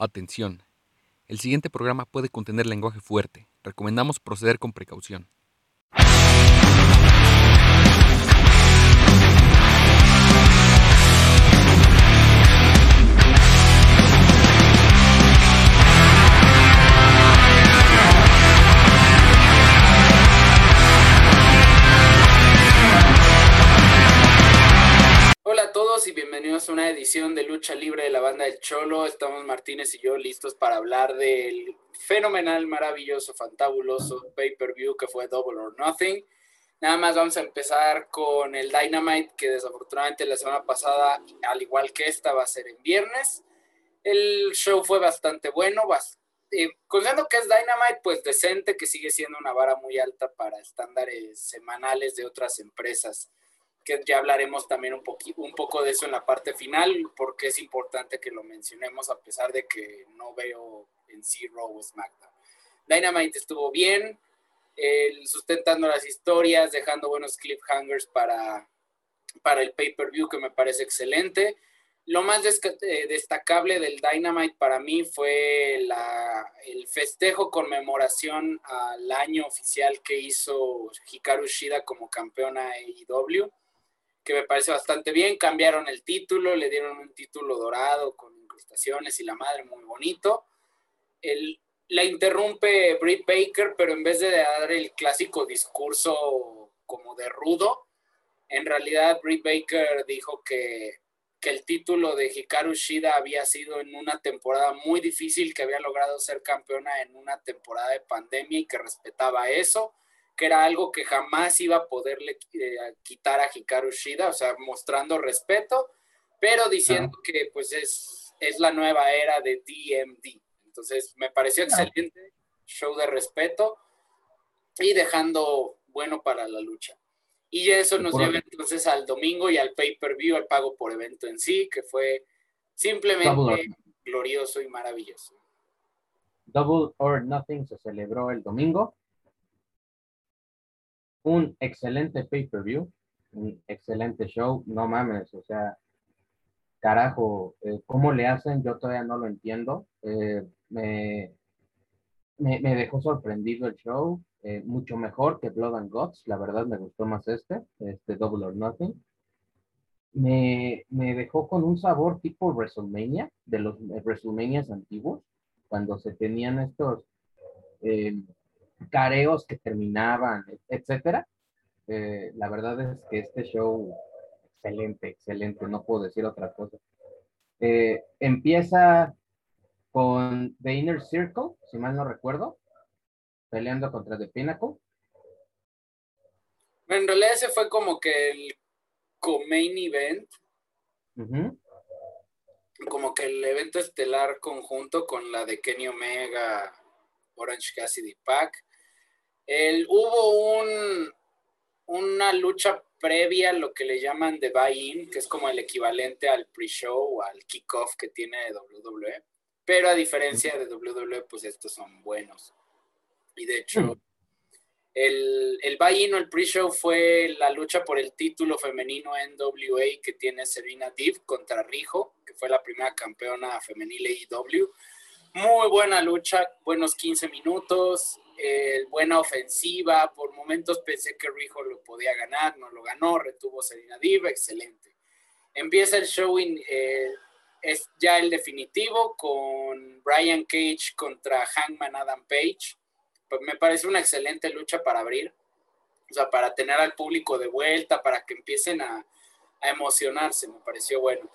Atención. El siguiente programa puede contener lenguaje fuerte. Recomendamos proceder con precaución. Una edición de Lucha Libre de la banda del Cholo. Estamos Martínez y yo listos para hablar del fenomenal, maravilloso, fantabuloso pay-per-view que fue Double or Nothing. Nada más vamos a empezar con el Dynamite que desafortunadamente la semana pasada, al igual que esta, va a ser en viernes. El show fue bastante bueno, eh, considerando que es Dynamite, pues decente, que sigue siendo una vara muy alta para estándares semanales de otras empresas que ya hablaremos también un, un poco de eso en la parte final, porque es importante que lo mencionemos a pesar de que no veo en sí Raw o SmackDown. Dynamite estuvo bien, eh, sustentando las historias, dejando buenos cliffhangers para, para el pay-per-view que me parece excelente. Lo más eh, destacable del Dynamite para mí fue la, el festejo conmemoración al año oficial que hizo Hikaru Shida como campeona AEW que me parece bastante bien. Cambiaron el título, le dieron un título dorado con incrustaciones y la madre muy bonito. El, la interrumpe Britt Baker, pero en vez de dar el clásico discurso como de rudo, en realidad Britt Baker dijo que, que el título de Hikaru Shida había sido en una temporada muy difícil, que había logrado ser campeona en una temporada de pandemia y que respetaba eso que era algo que jamás iba a poderle eh, quitar a Hikaru Shida, o sea, mostrando respeto, pero diciendo que pues es, es la nueva era de DMD. Entonces, me pareció excelente, show de respeto y dejando bueno para la lucha. Y eso nos lleva entonces al domingo y al pay-per-view, al pago por evento en sí, que fue simplemente glorioso y maravilloso. Double or Nothing se celebró el domingo un excelente pay-per-view, un excelente show, no mames, o sea, carajo, eh, ¿cómo le hacen? Yo todavía no lo entiendo. Eh, me, me, dejó sorprendido el show, eh, mucho mejor que Blood and Guts, la verdad me gustó más este, este Double or Nothing. Me, me dejó con un sabor tipo WrestleMania, de los WrestleManias antiguos, cuando se tenían estos careos que terminaban, etcétera. Eh, la verdad es que este show, excelente, excelente, no puedo decir otra cosa. Eh, empieza con The Inner Circle, si mal no recuerdo, peleando contra The Pinnacle. En realidad ese fue como que el co-main event. Como que el evento estelar conjunto con la de Kenny Omega, Orange Cassidy Pack hubo un, una lucha previa, lo que le llaman de buy-in, que es como el equivalente al pre-show o al kickoff que tiene WWE. Pero a diferencia de WWE, pues estos son buenos. Y de hecho, hmm. el, el buy-in o el pre-show fue la lucha por el título femenino NWA que tiene Serena Deeb contra Rijo, que fue la primera campeona femenil AEW. Muy buena lucha, buenos 15 minutos, eh, buena ofensiva. Por momentos pensé que Rijo lo podía ganar, no lo ganó, retuvo Serena Diva, excelente. Empieza el showing, eh, es ya el definitivo con Brian Cage contra Hangman Adam Page. Pues me parece una excelente lucha para abrir, o sea, para tener al público de vuelta, para que empiecen a, a emocionarse, me pareció bueno.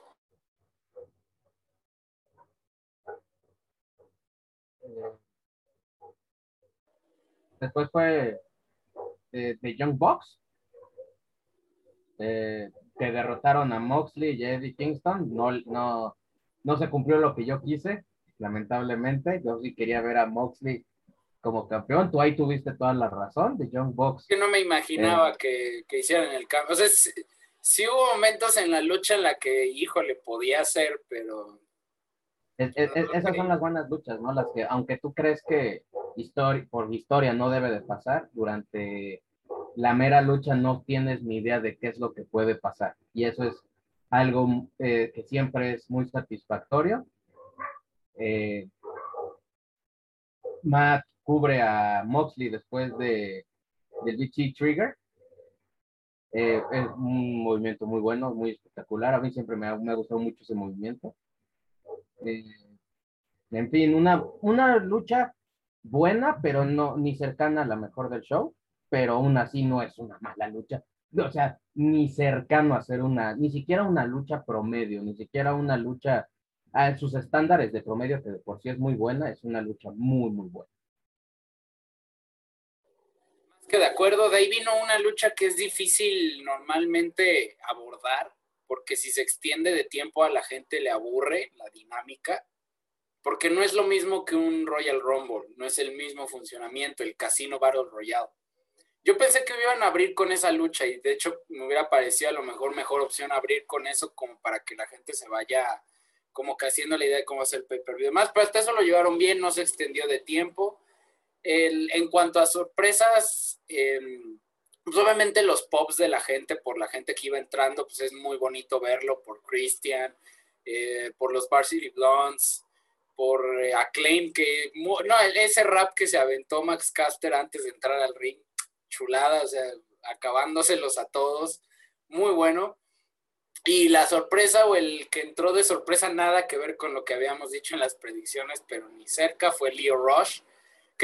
Eh, Después fue de, Young Bucks, eh, que derrotaron a Moxley y Eddie Kingston. No, no, no se cumplió lo que yo quise, lamentablemente. Yo sí quería ver a Moxley como campeón. Tú ahí tuviste toda la razón de Young Bucks. Que no me imaginaba eh, que, que, hicieran el cambio. O sea, sí, hubo momentos en la lucha en la que, híjole, podía ser, pero esas son las buenas luchas, ¿no? Las que, aunque tú crees que por historia no debe de pasar, durante la mera lucha no tienes ni idea de qué es lo que puede pasar. Y eso es algo eh, que siempre es muy satisfactorio. Eh, Matt cubre a Moxley después de del BT Trigger. Eh, es un movimiento muy bueno, muy espectacular. A mí siempre me ha, me ha gustado mucho ese movimiento. Eh, en fin, una, una lucha buena, pero no ni cercana a la mejor del show, pero aún así no es una mala lucha. O sea, ni cercano a ser una, ni siquiera una lucha promedio, ni siquiera una lucha a sus estándares de promedio, que de por sí es muy buena, es una lucha muy, muy buena. Más que de acuerdo, de ahí vino una lucha que es difícil normalmente abordar, porque si se extiende de tiempo a la gente le aburre la dinámica, porque no es lo mismo que un Royal Rumble, no es el mismo funcionamiento, el Casino Battle Royale. Yo pensé que iban a abrir con esa lucha y de hecho me hubiera parecido a lo mejor mejor opción abrir con eso como para que la gente se vaya como que haciendo la idea de cómo hacer el pay-per-view. Además, pero hasta eso lo llevaron bien, no se extendió de tiempo. El, en cuanto a sorpresas, eh, pues obviamente los pops de la gente, por la gente que iba entrando, pues es muy bonito verlo, por Christian, eh, por los Varsity Blondes, por eh, Acclaim, que, no, ese rap que se aventó Max Caster antes de entrar al ring, chulada, o sea, acabándoselos a todos, muy bueno. Y la sorpresa o el que entró de sorpresa nada que ver con lo que habíamos dicho en las predicciones, pero ni cerca, fue Leo Rush,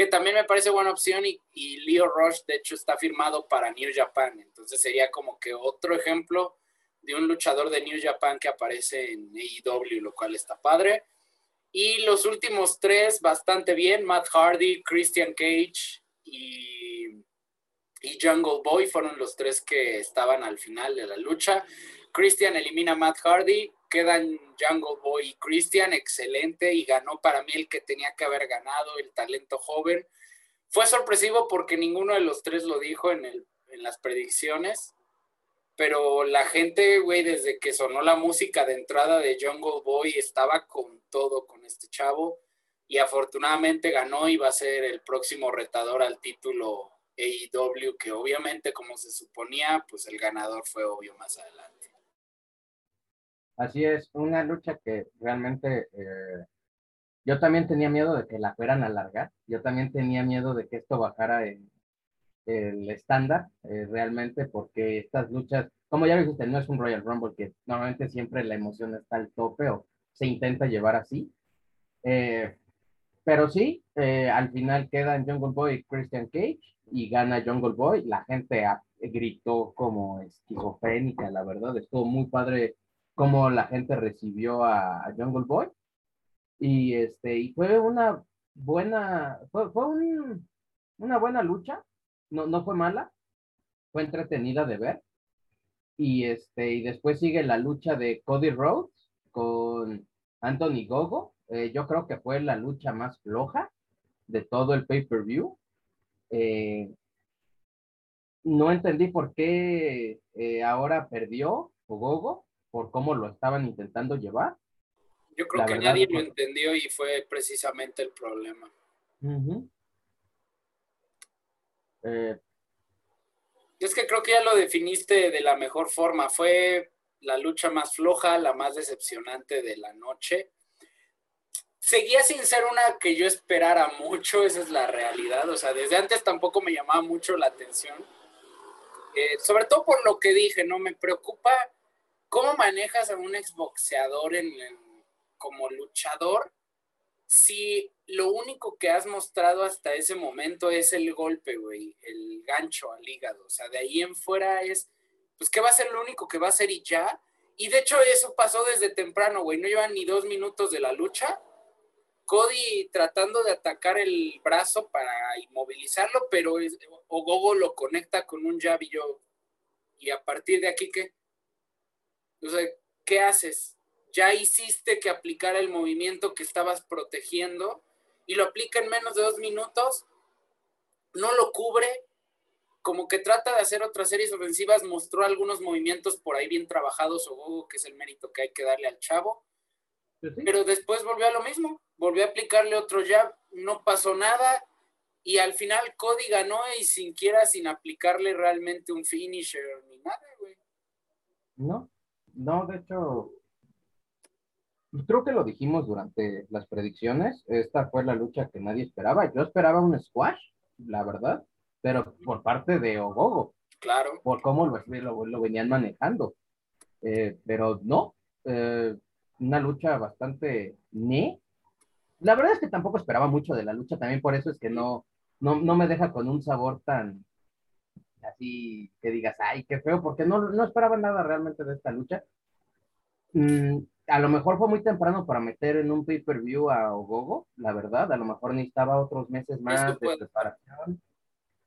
que también me parece buena opción y, Leo Rush de hecho está firmado para New Japan, entonces sería como que otro ejemplo de un luchador de New Japan que aparece en AEW, lo cual está padre. Y los últimos tres bastante bien, Matt Hardy, Christian Cage y, y Jungle Boy fueron los tres que estaban al final de la lucha. Christian elimina a Matt Hardy, quedan Jungle Boy y Christian, excelente, y ganó para mí el que tenía que haber ganado, el talento joven. Fue sorpresivo porque ninguno de los tres lo dijo en, las predicciones, pero la gente, güey, desde que sonó la música de entrada de Jungle Boy, estaba con todo con este chavo, y afortunadamente ganó y va a ser el próximo retador al título AEW, que obviamente, como se suponía, pues el ganador fue obvio más adelante. Así es, una lucha que realmente eh, yo también tenía miedo de que la fueran a alargar, yo también tenía miedo de que esto bajara en el estándar eh, realmente, porque estas luchas, como ya dijiste, no es un Royal Rumble, que normalmente siempre la emoción está al tope o se intenta llevar así. Eh, pero sí, al final quedan Jungle Boy y Christian Cage y gana Jungle Boy. La gente gritó como esquizofrénica, la verdad, estuvo muy padre cómo la gente recibió a, Jungle Boy. Y este, y fue una buena, fue, fue un, una buena lucha, no, no fue mala, fue entretenida de ver. Y este, y después sigue la lucha de Cody Rhodes con Anthony Gogo. Eh, yo creo que fue la lucha más floja de todo el pay-per-view. Eh, no entendí por qué eh, ahora perdió Gogo por cómo lo estaban intentando llevar. Yo creo que nadie lo entendió y fue precisamente el problema. Eh, es que creo que ya lo definiste de la mejor forma. Fue la lucha más floja, la más decepcionante de la noche. Seguía sin ser una que yo esperara mucho, esa es la realidad. O sea, desde antes tampoco me llamaba mucho la atención. Eh, sobre todo por lo que dije, ¿no? Me preocupa ¿Cómo manejas a un exboxeador en, como luchador si lo único que has mostrado hasta ese momento es el golpe, güey, el gancho al hígado? O sea, de ahí en fuera es, pues, ¿qué va a ser lo único que va a hacer y ya? Y de hecho eso pasó desde temprano, güey, no llevan ni dos minutos de la lucha. Cody tratando de atacar el brazo para inmovilizarlo, pero Ogogo lo conecta con un jab y yo, y a partir de aquí, ¿qué? O sea, ¿qué haces? Ya hiciste que aplicara el movimiento que estabas protegiendo y lo aplica en menos de dos minutos, no lo cubre, como que trata de hacer otras series ofensivas, mostró algunos movimientos por ahí bien trabajados, o que es el mérito que hay que darle al chavo, pero después volvió a lo mismo, volvió a aplicarle otro jab, no pasó nada, y al final Cody ganó y sin quiera, sin aplicarle realmente un finisher ni nada, güey. No, no, de hecho, creo que lo dijimos durante las predicciones. Esta fue la lucha que nadie esperaba. Yo esperaba un squash, la verdad, pero por parte de Ogogo. Claro. Por cómo lo, lo, venían manejando. Eh, pero no, eh, una lucha bastante ne. La verdad es que tampoco esperaba mucho de la lucha, también por eso es que no, no, no me deja con un sabor tan así que digas, ay, qué feo, porque no, no esperaba nada realmente de esta lucha. Mm, a lo mejor fue muy temprano para meter en un pay-per-view a Ogogo, la verdad. A lo mejor necesitaba otros meses más de preparación.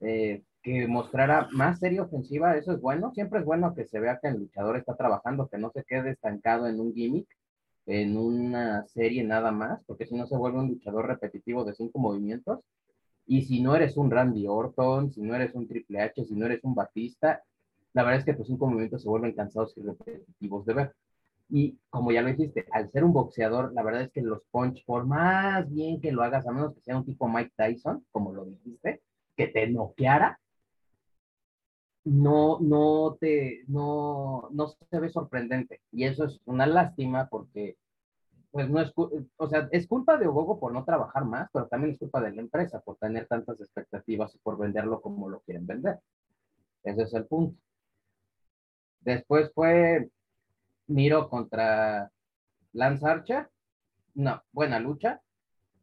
Eh, que mostrara más serie ofensiva, eso es bueno. Siempre es bueno que se vea que el luchador está trabajando, que no se quede estancado en un gimmick, en una serie nada más, porque si no se vuelve un luchador repetitivo de cinco movimientos. Y si no eres un Randy Orton, si no eres un Triple H, si no eres un Batista, la verdad es que tus cinco movimientos se vuelven cansados y repetitivos de ver. Y como ya lo dijiste, al ser un boxeador, la verdad es que los punch, por más bien que lo hagas, a menos que sea un tipo Mike Tyson, como lo dijiste, que te noqueara, no, no te, no, no se ve sorprendente. Y eso es una lástima porque, pues no es, o sea, es culpa de Ogogo por no trabajar más, pero también es culpa de la empresa por tener tantas expectativas y por venderlo como lo quieren vender. Ese es el punto. Después fue Miro contra Lance Archer. No, buena lucha.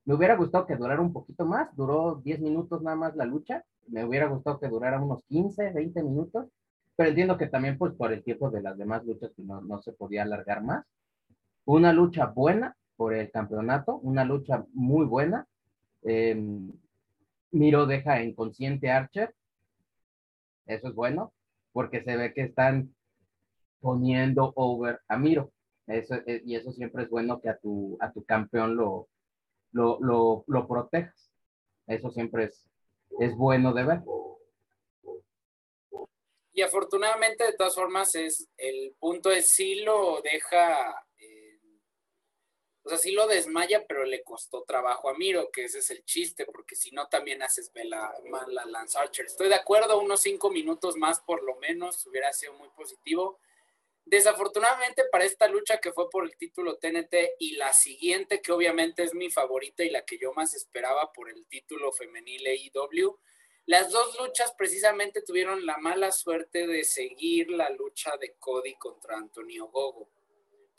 Me hubiera gustado que durara un poquito más. Duró 10 minutos nada más la lucha. Me hubiera gustado que durara unos 15, 20 minutos. Pero entiendo que también, pues, por el tiempo de las demás luchas, no, no se podía alargar más. Una lucha buena por el campeonato. Una lucha muy buena. Em, Miro deja inconsciente a Archer. Eso es bueno, porque se ve que están poniendo over a Miro. Eso, eh, y eso siempre es bueno que a tu, a tu campeón lo, lo, lo, protejas. Eso siempre es, es bueno de ver. Y afortunadamente, de todas formas, es el punto es si lo deja, eh, o sea, sí lo desmaya, pero le costó trabajo a Miro, que ese es el chiste, porque si no también haces vela mal a Lance Archer. Estoy de acuerdo, unos cinco minutos más por lo menos hubiera sido muy positivo. Desafortunadamente para esta lucha que fue por el título TNT y la siguiente, que obviamente es mi favorita y la que yo más esperaba por el título femenil AEW, las dos luchas precisamente tuvieron la mala suerte de seguir la lucha de Cody contra Antonio Gogo,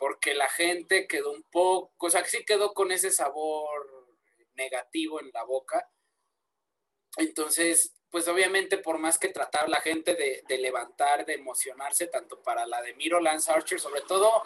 porque la gente quedó un poco, o sea, sí quedó con ese sabor negativo en la boca. Entonces, pues obviamente por más que tratar la gente de, levantar, de emocionarse, tanto para la de Miro, Lance Archer, sobre todo,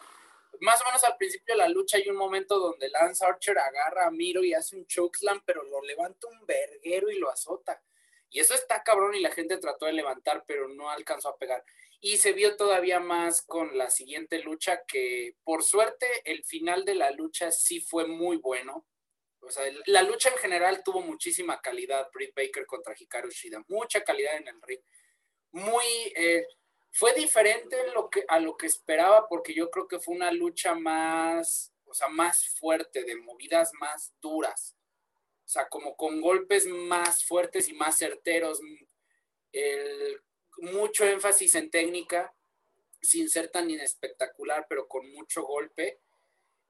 más o menos al principio de la lucha hay un momento donde Lance Archer agarra a Miro y hace un chokeslam, pero lo levanta un verguero y lo azota. Y eso está cabrón y la gente trató de levantar, pero no alcanzó a pegar. Y se vio todavía más con la siguiente lucha que, por suerte, el final de la lucha sí fue muy bueno o sea, la lucha en general tuvo muchísima calidad, Britt Baker contra Hikaru Shida, mucha calidad en el ring. Muy, eh, fue diferente a lo que esperaba porque yo creo que fue una lucha más, o sea, más fuerte, de movidas más duras. O sea, como con golpes más fuertes y más certeros. Mucho énfasis en técnica, sin ser tan espectacular, pero con mucho golpe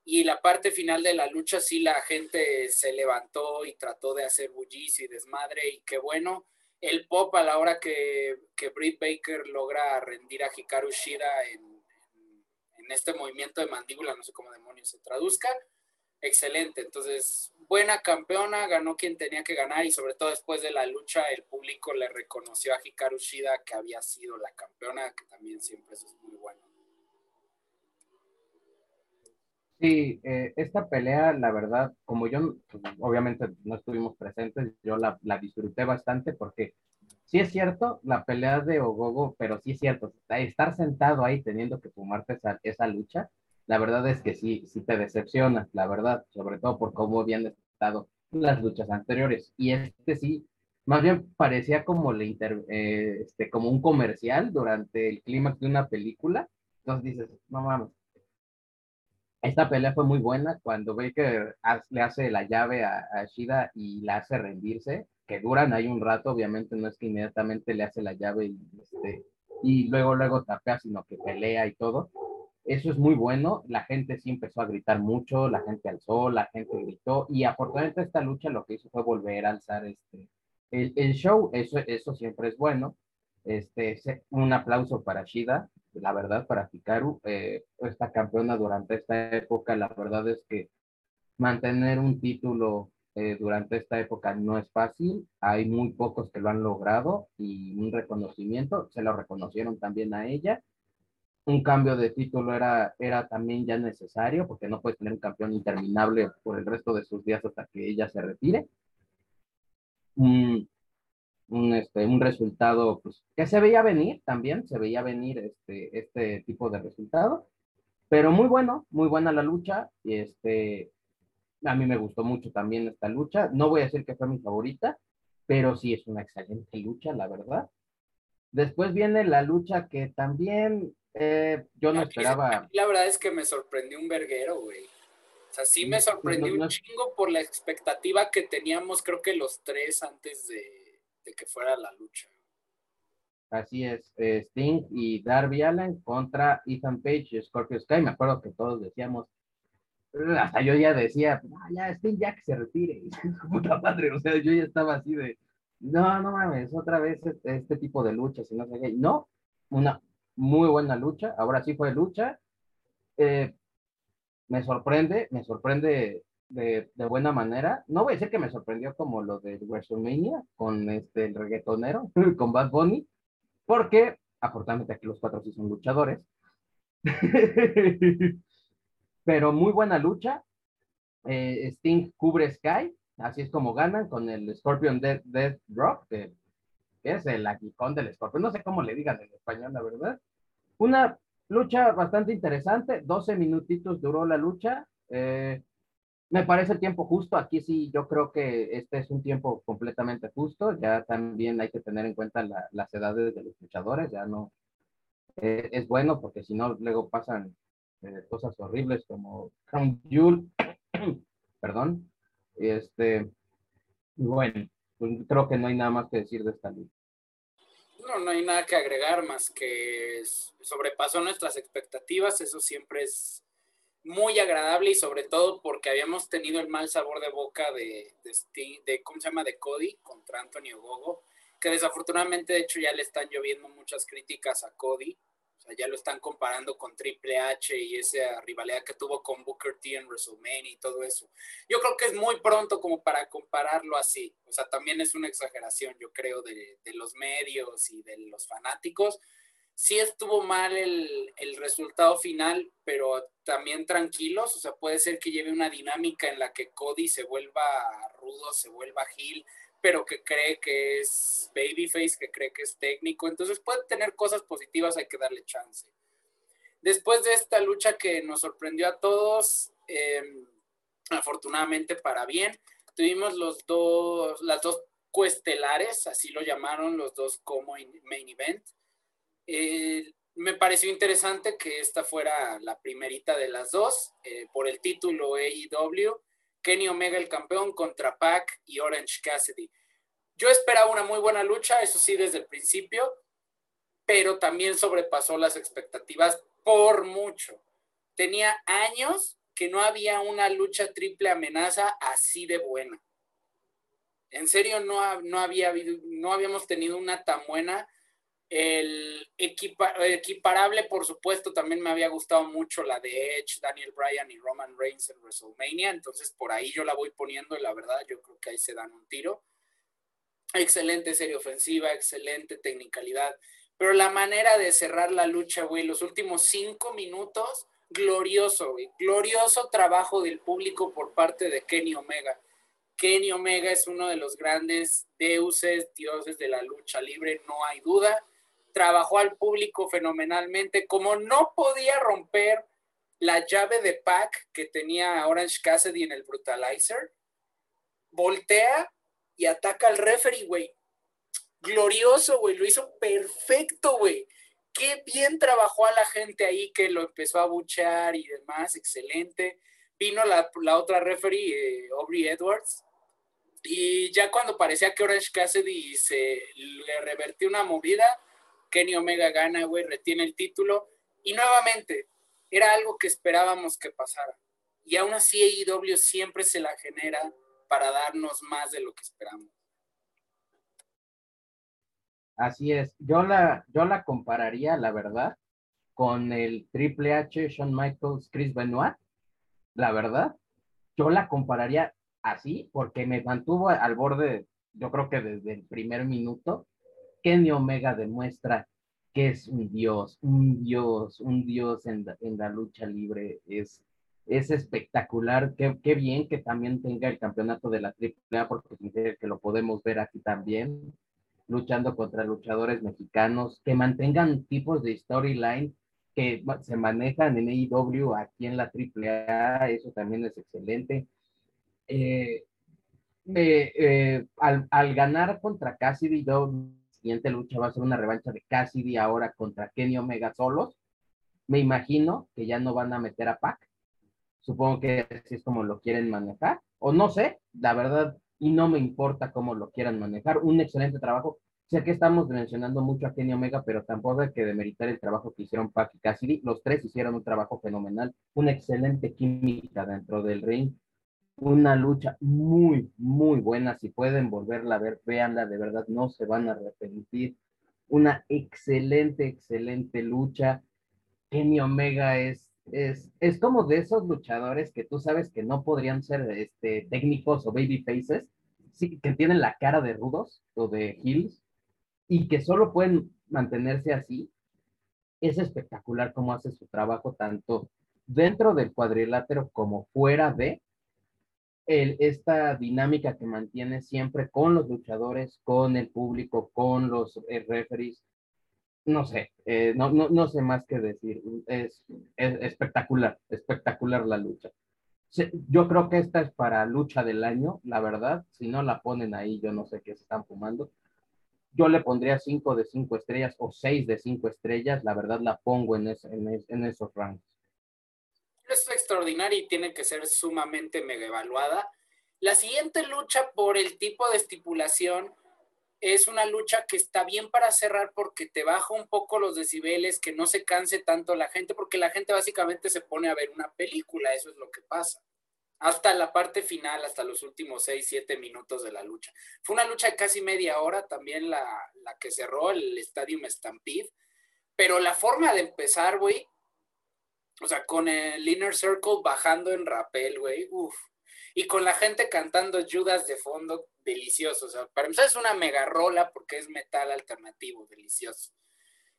y la parte final de la lucha sí la gente se levantó y trató de hacer bullicio y desmadre y qué bueno. El pop a la hora que, que Britt Baker logra rendir a Hikaru Shida en, en, este movimiento de mandíbula, no sé cómo demonios se traduzca, excelente. Entonces, buena campeona, ganó quien tenía que ganar y sobre todo después de la lucha el público le reconoció a Hikaru Shida que había sido la campeona, que también siempre eso es muy bueno. Sí, eh, esta pelea, la verdad, como yo, obviamente no estuvimos presentes, yo la, la, disfruté bastante porque sí es cierto, la pelea de Ogogo, pero sí es cierto, estar sentado ahí teniendo que fumarte esa, esa lucha, la verdad es que sí, sí te decepciona, la verdad, sobre todo por cómo habían estado las luchas anteriores. Y este sí, más bien parecía como, le inter, eh, este, como un comercial durante el clímax de una película. Entonces dices, no mames, esta pelea fue muy buena cuando Baker le hace la llave a, Shida y la hace rendirse, que duran ahí un rato, obviamente no es que inmediatamente le hace la llave y, este, y luego luego tapea, sino que pelea y todo. Eso es muy bueno. La gente sí empezó a gritar mucho, la gente alzó, la gente gritó y afortunadamente esta lucha lo que hizo fue volver a alzar este, el, el show. Eso, eso siempre es bueno. Este, un aplauso para Shida, la verdad, para Hikaru, eh, esta campeona durante esta época, la verdad es que mantener un título eh, durante esta época no es fácil, hay muy pocos que lo han logrado y un reconocimiento, se lo reconocieron también a ella. Un cambio de título era, era también ya necesario porque no puedes tener un campeón interminable por el resto de sus días hasta que ella se retire un, este, un resultado pues, que se veía venir también, se veía venir este, este tipo de resultado, pero muy bueno, muy buena la lucha, y este, a mí me gustó mucho también esta lucha, no voy a decir que fue mi favorita, pero sí es una excelente lucha, la verdad. Después viene la lucha que también eh, yo no esperaba. La verdad es que me sorprendió un verguero, güey. O sea, sí me sorprendió un chingo por la expectativa que teníamos, creo que los tres antes de, de que fuera la lucha. Así es, eh, Sting y Darby Allen contra Ethan Page y Scorpio Sky. Me acuerdo que todos decíamos, hasta yo ya decía, ah, ya Sting ya que se retire, puta madre, o sea, yo ya estaba así de, no, no mames, otra vez este, este tipo de luchas y no sé qué. No, una muy buena lucha, ahora sí fue lucha. Eh, me sorprende, me sorprende de, buena manera. No voy a decir que me sorprendió como lo de WrestleMania con este, el reggaetonero, con Bad Bunny, porque afortunadamente aquí los cuatro sí son luchadores. Pero muy buena lucha. Eh, Sting cubre Sky, así es como ganan con el Scorpion Death, Death Drop, es el aguijón del Scorpion. No sé cómo le digan en español, la verdad. Una lucha bastante interesante, 12 minutitos duró la lucha. Eh, me parece el tiempo justo. Aquí sí, yo creo que este es un tiempo completamente justo. Ya también hay que tener en cuenta las edades de los luchadores. Ya no eh, es bueno porque si no, luego pasan eh, cosas horribles como Crown Jewel. Perdón. Este, bueno, pues creo que no hay nada más que decir de esta lucha. No, no hay nada que agregar más que sobrepasó nuestras expectativas. Eso siempre es muy agradable y sobre todo porque habíamos tenido el mal sabor de boca de, de, de ¿cómo se llama? De Cody contra Antonio Gogo, que desafortunadamente de hecho ya le están lloviendo muchas críticas a Cody, ya lo están comparando con Triple H y esa rivalidad que tuvo con Booker T en WrestleMania y todo eso. Yo creo que es muy pronto como para compararlo así, o sea, también es una exageración, yo creo, de, los medios y de los fanáticos, sí estuvo mal el, resultado final, pero también tranquilos, o sea, puede ser que lleve una dinámica en la que Cody se vuelva rudo, se vuelva heel, pero que cree que es babyface, que cree que es técnico, entonces puede tener cosas positivas, hay que darle chance. Después de esta lucha que nos sorprendió a todos, em, afortunadamente para bien, tuvimos los dos, las dos cuestelares, así lo llamaron los dos como main event. Eh, me pareció interesante que esta fuera la primerita de las dos, eh, por el título AEW, Kenny Omega el campeón contra Pac y Orange Cassidy. Yo esperaba una muy buena lucha, eso sí, desde el principio, pero también sobrepasó las expectativas por mucho. Tenía años que no había una lucha triple amenaza así de buena. En serio, no, no, había, no habíamos tenido una tan buena el equiparable, por supuesto, también me había gustado mucho la de Edge, Daniel Bryan y Roman Reigns en WrestleMania, entonces por ahí yo la voy poniendo la verdad yo creo que ahí se dan un tiro. Excelente serie ofensiva, excelente tecnicalidad, pero la manera de cerrar la lucha, güey, los últimos cinco minutos, glorioso, güey, glorioso trabajo del público por parte de Kenny Omega. Kenny Omega es uno de los grandes deuses, dioses de la lucha libre, no hay duda trabajó al público fenomenalmente, como no podía romper la llave de pack que tenía Orange Cassidy en el Brutalizer, voltea y ataca al referee, güey. Glorioso, güey, lo hizo perfecto, güey. Qué bien trabajó a la gente ahí que lo empezó a buchear y demás, excelente. Vino la, otra referee, eh, Aubrey Edwards, y ya cuando parecía que Orange Cassidy se le revertió una movida, Kenny Omega gana, güey, retiene el título. Y nuevamente, era algo que esperábamos que pasara. Y aún así AEW siempre se la genera para darnos más de lo que esperamos. Así es. Yo la, yo la compararía, la verdad, con el Triple H, Shawn Michaels, Chris Benoit. La verdad, yo la compararía así porque me mantuvo al borde, yo creo que desde el primer minuto, Kenny Omega demuestra que es un dios, un dios, un dios en, en la lucha libre. Es, es espectacular. Qué, qué, bien que también tenga el campeonato de la AAA, porque que lo podemos ver aquí también, luchando contra luchadores mexicanos, que mantengan tipos de storyline que se manejan en AEW aquí en la AAA, eso también es excelente. Eh, eh, al, al, ganar contra Cassidy, siguiente lucha va a ser una revancha de Cassidy ahora contra Kenny Omega solos. Me imagino que ya no van a meter a Pac. Supongo que así es como lo quieren manejar. O no sé, la verdad, y no me importa cómo lo quieran manejar. Un excelente trabajo. Sé que estamos mencionando mucho a Kenny Omega, pero tampoco hay que demeritar el trabajo que hicieron Pac y Cassidy. Los tres hicieron un trabajo fenomenal, una excelente química dentro del ring una lucha muy, muy buena. Si pueden volverla a ver, véanla, de verdad no se van a arrepentir. Una excelente, excelente lucha. Kenny Omega es, es, es como de esos luchadores que tú sabes que no podrían ser este, técnicos o baby faces, sí, que tienen la cara de rudos o de heels y que solo pueden mantenerse así. Es espectacular cómo hace su trabajo tanto dentro del cuadrilátero como fuera de el, esta dinámica que mantiene siempre con los luchadores, con el público, con los eh, referees. No sé, eh, no, no, no, sé más que decir. Es, es, espectacular, espectacular la lucha. Yo creo que esta es para lucha del año, la verdad. Si no la ponen ahí, yo no sé qué se están fumando. Yo le pondría 5 de 5 estrellas o 6 de 5 estrellas. La verdad la pongo en, en, en esos rangos es extraordinaria y tiene que ser sumamente mega evaluada. La siguiente lucha por el tipo de estipulación es una lucha que está bien para cerrar porque te baja un poco los decibeles, que no se canse tanto la gente, porque la gente básicamente se pone a ver una película, eso es lo que pasa. Hasta la parte final, hasta los últimos 6, 7 minutos de la lucha. Fue una lucha de casi media hora, también la, la que cerró el Stadium Stampede, pero la forma de empezar, güey, o sea, con el Inner Circle bajando en rapel, güey. Uf. Y con la gente cantando Judas de fondo, delicioso. O sea, para empezar es una mega rola porque es metal alternativo, delicioso.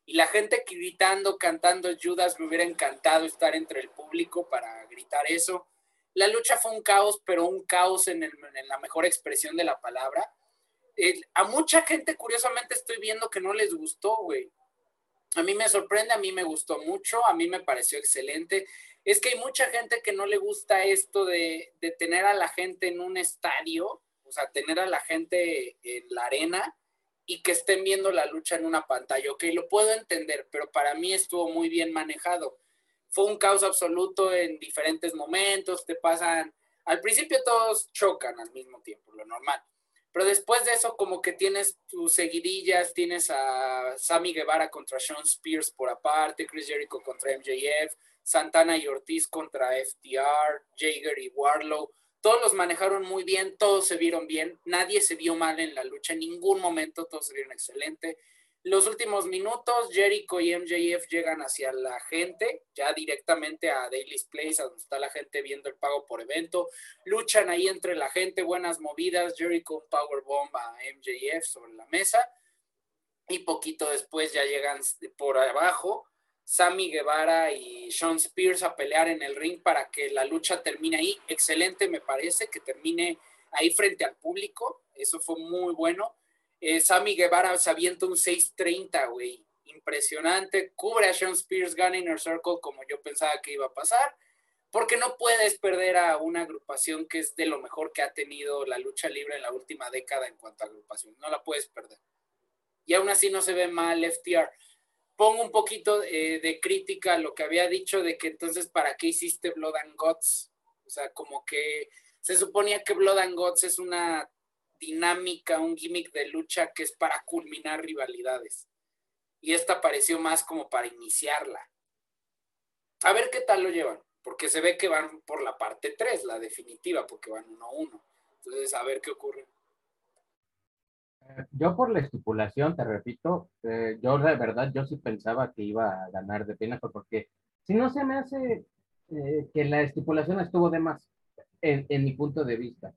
Y la gente gritando, cantando Judas, me hubiera encantado estar entre el público para gritar eso. La lucha fue un caos, pero un caos en, en la mejor expresión de la palabra. a mucha gente, curiosamente, estoy viendo que no les gustó, güey a mí me sorprende, a mí me gustó mucho, a mí me pareció excelente. Es que hay mucha gente que no le gusta esto de, tener a la gente en un estadio, o sea, tener a la gente en la arena y que estén viendo la lucha en una pantalla. Ok, lo puedo entender, pero para mí estuvo muy bien manejado. Fue un caos absoluto en diferentes momentos, te pasan, al principio todos chocan al mismo tiempo, lo normal pero después de eso, como que tienes tus seguidillas, tienes a Sammy Guevara contra Sean Spears por aparte, Chris Jericho contra MJF, Santana y Ortiz contra FTR, Jager y Warlow. Todos los manejaron muy bien, todos se vieron bien, nadie se vio mal en la lucha, en ningún momento todos se vieron excelente. Los últimos minutos, Jericho y MJF llegan hacia la gente, ya directamente a Daily's Place, a donde está la gente viendo el pago por evento. Luchan ahí entre la gente, buenas movidas. Jericho un powerbomb a MJF sobre la mesa. Y poquito después ya llegan por abajo Sammy Guevara y Sean Spears a pelear en el ring para que la lucha termine ahí. Excelente, me parece, que termine ahí frente al público. Eso fue muy bueno eh, Sammy Guevara se avienta un 6.30, güey. Impresionante. Cubre a Sean Spears, gana Inner Circle como yo pensaba que iba a pasar. Porque no puedes perder a una agrupación que es de lo mejor que ha tenido la lucha libre en la última década en cuanto a agrupación. No la puedes perder. Y aún así no se ve mal FTR. Pongo un poquito eh, de crítica a lo que había dicho de que entonces, ¿para qué hiciste Blood and Guts? O sea, como que se suponía que Blood and Guts es una dinámica, un gimmick de lucha que es para culminar rivalidades. Y esta pareció más como para iniciarla. A ver qué tal lo llevan, porque se ve que van por la parte 3, la definitiva, porque van 1 a 1. Entonces, a ver qué ocurre. Yo por la estipulación, te repito, eh, yo de verdad, yo sí pensaba que iba a ganar de pena, porque si no se me hace eh, que la estipulación estuvo de más, en, en, mi punto de vista.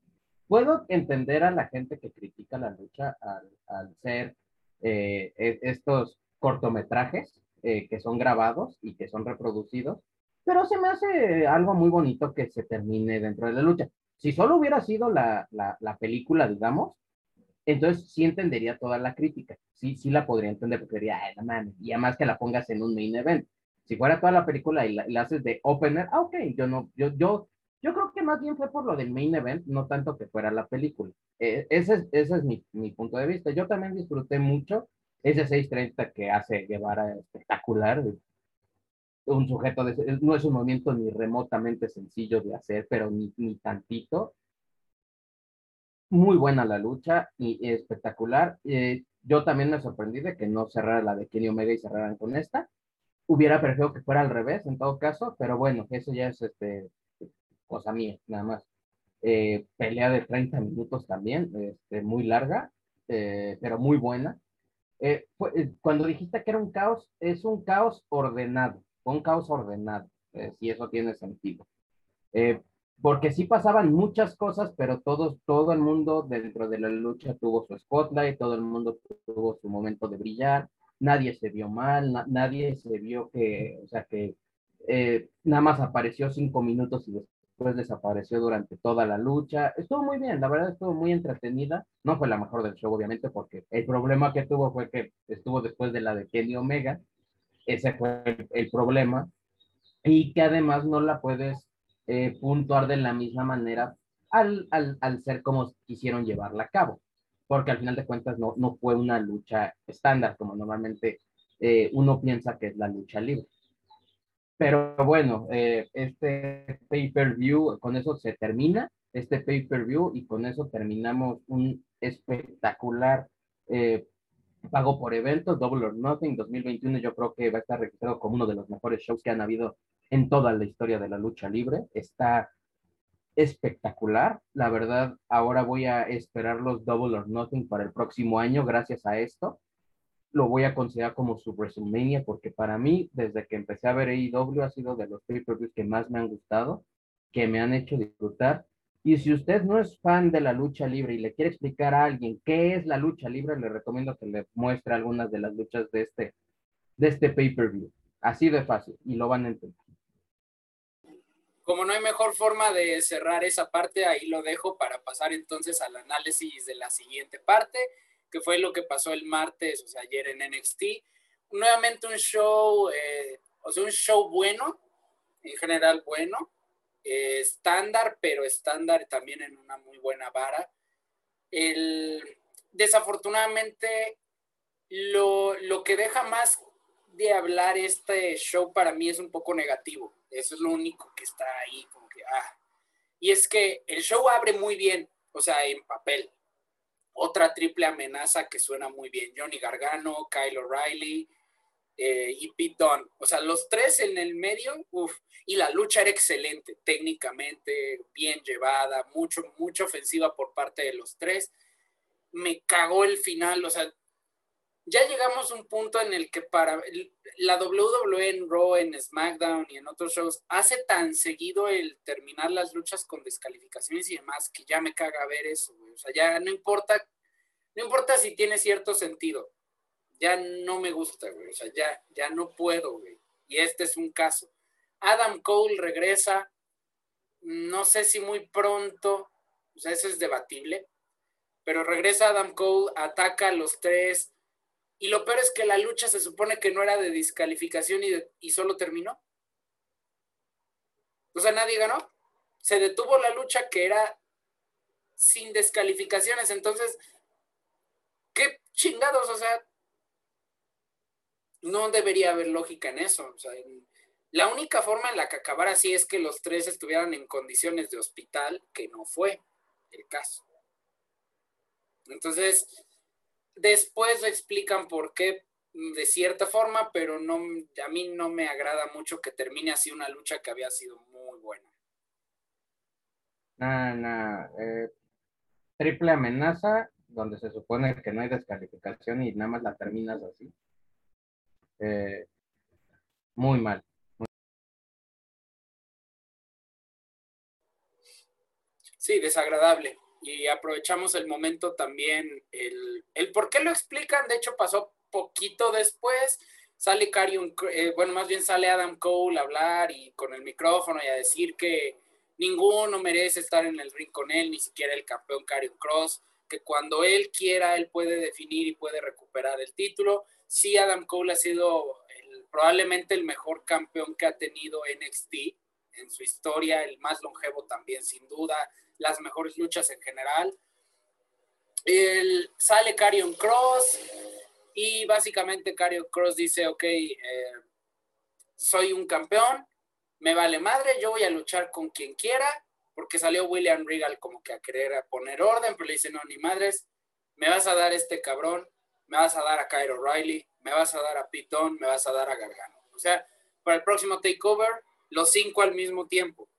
Puedo entender a la gente que critica la lucha al, al ser eh, e, estos cortometrajes que son grabados y que son reproducidos, pero se me hace algo muy bonito que se termine dentro de la lucha. Si solo hubiera sido la, la, la película, digamos, entonces sí entendería toda la crítica, sí, sí la podría entender, porque diría, ay, no mames, y además que la pongas en un main event. Si fuera toda la película y la, haces de opener, ah, ok, yo no, yo, yo, yo creo que más bien fue por lo del main event, no tanto que fuera la película. Eh, ese es, ese es mi, mi, punto de vista. Yo también disfruté mucho ese 630 que hace Guevara espectacular. Un sujeto, de, no es un movimiento ni remotamente sencillo de hacer, pero ni, ni tantito muy buena la lucha y espectacular. Eh, yo también me sorprendí de que no cerrara la de Kenny Omega y cerraran con esta. Hubiera preferido que fuera al revés en todo caso, pero bueno, eso ya es este, cosa mía, nada más. Eh, pelea de 30 minutos también, este, muy larga, eh, pero muy buena. cuando dijiste que era un caos, es un caos ordenado, un caos ordenado, si eso tiene sentido porque sí pasaban muchas cosas, pero todos, todo el mundo dentro de la lucha tuvo su spotlight, todo el mundo tuvo su momento de brillar, nadie se vio mal, nadie se vio que, o sea, que eh, nada más apareció cinco minutos y desapareció durante toda la lucha. Estuvo muy bien, la verdad estuvo muy entretenida. No fue la mejor del show, obviamente, porque el problema que tuvo fue que estuvo después de la de Kenny Omega. Ese fue el, el problema. Y que además no la puedes eh, puntuar de la misma manera al, al, al, ser como quisieron llevarla a cabo, porque al final de cuentas no, no fue una lucha estándar como normalmente eh, uno piensa que es la lucha libre. Pero bueno, eh, este pay-per-view, con eso se termina, este pay-per-view, y con eso terminamos un espectacular pago por evento, Double or Nothing 2021. Yo creo que va a estar registrado como uno de los mejores shows que han habido en toda la historia de la lucha libre. Está espectacular. La verdad, ahora voy a esperar los Double or Nothing para el próximo año gracias a esto. Lo voy a considerar como su WrestleMania porque para mí, desde que empecé a ver AEW, ha sido de los pay-per-views que más me han gustado, que me han hecho disfrutar. Y si usted no es fan de la lucha libre y le quiere explicar a alguien qué es la lucha libre, le recomiendo que le muestre algunas de las luchas de este, de este pay-per-view. Así de fácil y lo van a entender como no hay mejor forma de cerrar esa parte, ahí lo dejo para pasar entonces al análisis de la siguiente parte, que fue lo que pasó el martes, o sea, ayer en NXT. Nuevamente un show, eh, o sea, un show bueno, en general bueno, eh, estándar, pero estándar también en una muy buena vara. El, desafortunadamente, lo, lo que deja más de hablar este show para mí es un poco negativo eso es lo único que está ahí, como que, ah. Y es que el show abre muy bien, o sea, en papel. Otra triple amenaza que suena muy bien. Johnny Gargano, Kyle O'Reilly eh, y Pete Dunne. O sea, los tres en el medio, uff. Y la lucha era excelente, técnicamente, bien llevada, mucho, mucha ofensiva por parte de los tres. Me cagó el final, o sea, ya llegamos a un punto en el que para la WWE en Raw, en SmackDown y en otros shows hace tan seguido el terminar las luchas con descalificaciones y demás que ya me caga ver eso, O sea, ya no importa, no importa si tiene cierto sentido. Ya no me gusta, güey. O sea, ya, ya no puedo, güey. Y este es un caso. Adam Cole regresa, no sé si muy pronto, o sea, eso es debatible, pero regresa Adam Cole, ataca a los tres, y lo peor es que la lucha se supone que no era de descalificación y, solo terminó. O sea, nadie ganó. Se detuvo la lucha que era sin descalificaciones. Entonces, qué chingados, o sea, no debería haber lógica en eso. La única forma en la que acabara así es que los tres estuvieran en condiciones de hospital, que no fue el caso. Entonces, Después explican por qué de cierta forma, pero no, a mí no me agrada mucho que termine así una lucha que había sido muy buena. Nah, nah, eh, triple amenaza, donde se supone que no hay descalificación y nada más la terminas así. Eh, muy mal. Sí, desagradable. Y aprovechamos el momento también, el, el por qué lo explican, de hecho pasó poquito después, sale Carion, eh, bueno, más bien sale Adam Cole a hablar y con el micrófono y a decir que ninguno merece estar en el ring con él, ni siquiera el campeón Carion Cross, que cuando él quiera, él puede definir y puede recuperar el título. Sí, Adam Cole ha sido probablemente el mejor campeón que ha tenido NXT en su historia, el más longevo también, sin duda, las mejores luchas en general. El, sale Carion Cross y básicamente Carion Cross dice, ok, eh, soy un campeón, me vale madre, yo voy a luchar con quien quiera, porque salió William Regal como que a querer poner orden, pero le dice, no, ni madres, me vas a dar este cabrón, me vas a dar a Kyle O'Reilly, me vas a dar a Pitón, me vas a dar a Gargano. O sea, para el próximo takeover, los cinco al mismo tiempo.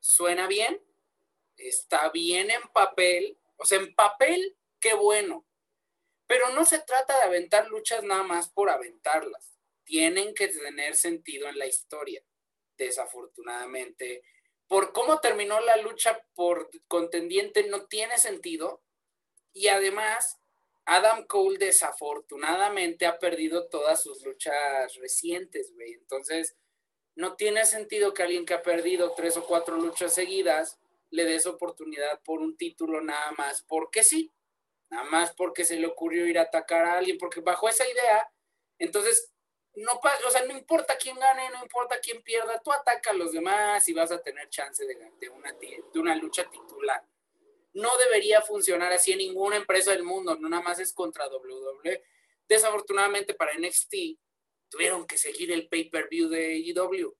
¿Suena bien? Está bien en papel. O sea, en papel, qué bueno. Pero no se trata de aventar luchas nada más por aventarlas. Tienen que tener sentido en la historia. Desafortunadamente, por cómo terminó la lucha por contendiente no tiene sentido. Y además, Adam Cole desafortunadamente ha perdido todas sus luchas recientes, güey. Entonces, no tiene sentido que alguien que ha perdido tres o cuatro luchas seguidas le des oportunidad por un título nada más porque sí. Nada más porque se le ocurrió ir a atacar a alguien, porque bajo esa idea, entonces, no, o sea, no importa quién gane, no importa quién pierda, tú ataca a los demás y vas a tener chance de, de, una, de una lucha titular. No debería funcionar así en ninguna empresa del mundo, no nada más es contra WWE. Desafortunadamente para NXT tuvieron que seguir el pay-per-view de EW.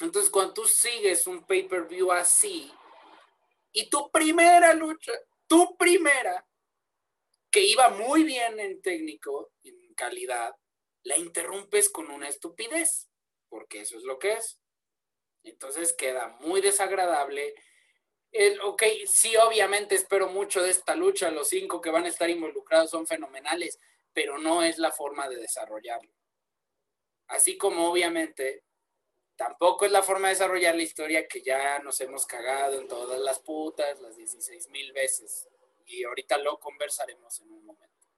Entonces, cuando tú sigues un pay-per-view así y tu primera lucha, tu primera, que iba muy bien en técnico, en calidad, la interrumpes con una estupidez, porque eso es lo que es. Entonces queda muy desagradable el, ok, sí, obviamente espero mucho de esta lucha, los cinco que van a estar involucrados son fenomenales, pero no es la forma de desarrollarlo. Así como obviamente tampoco es la forma de desarrollar la historia que ya nos hemos cagado en todas las putas, las 16 mil veces. Y ahorita lo conversaremos en un momento.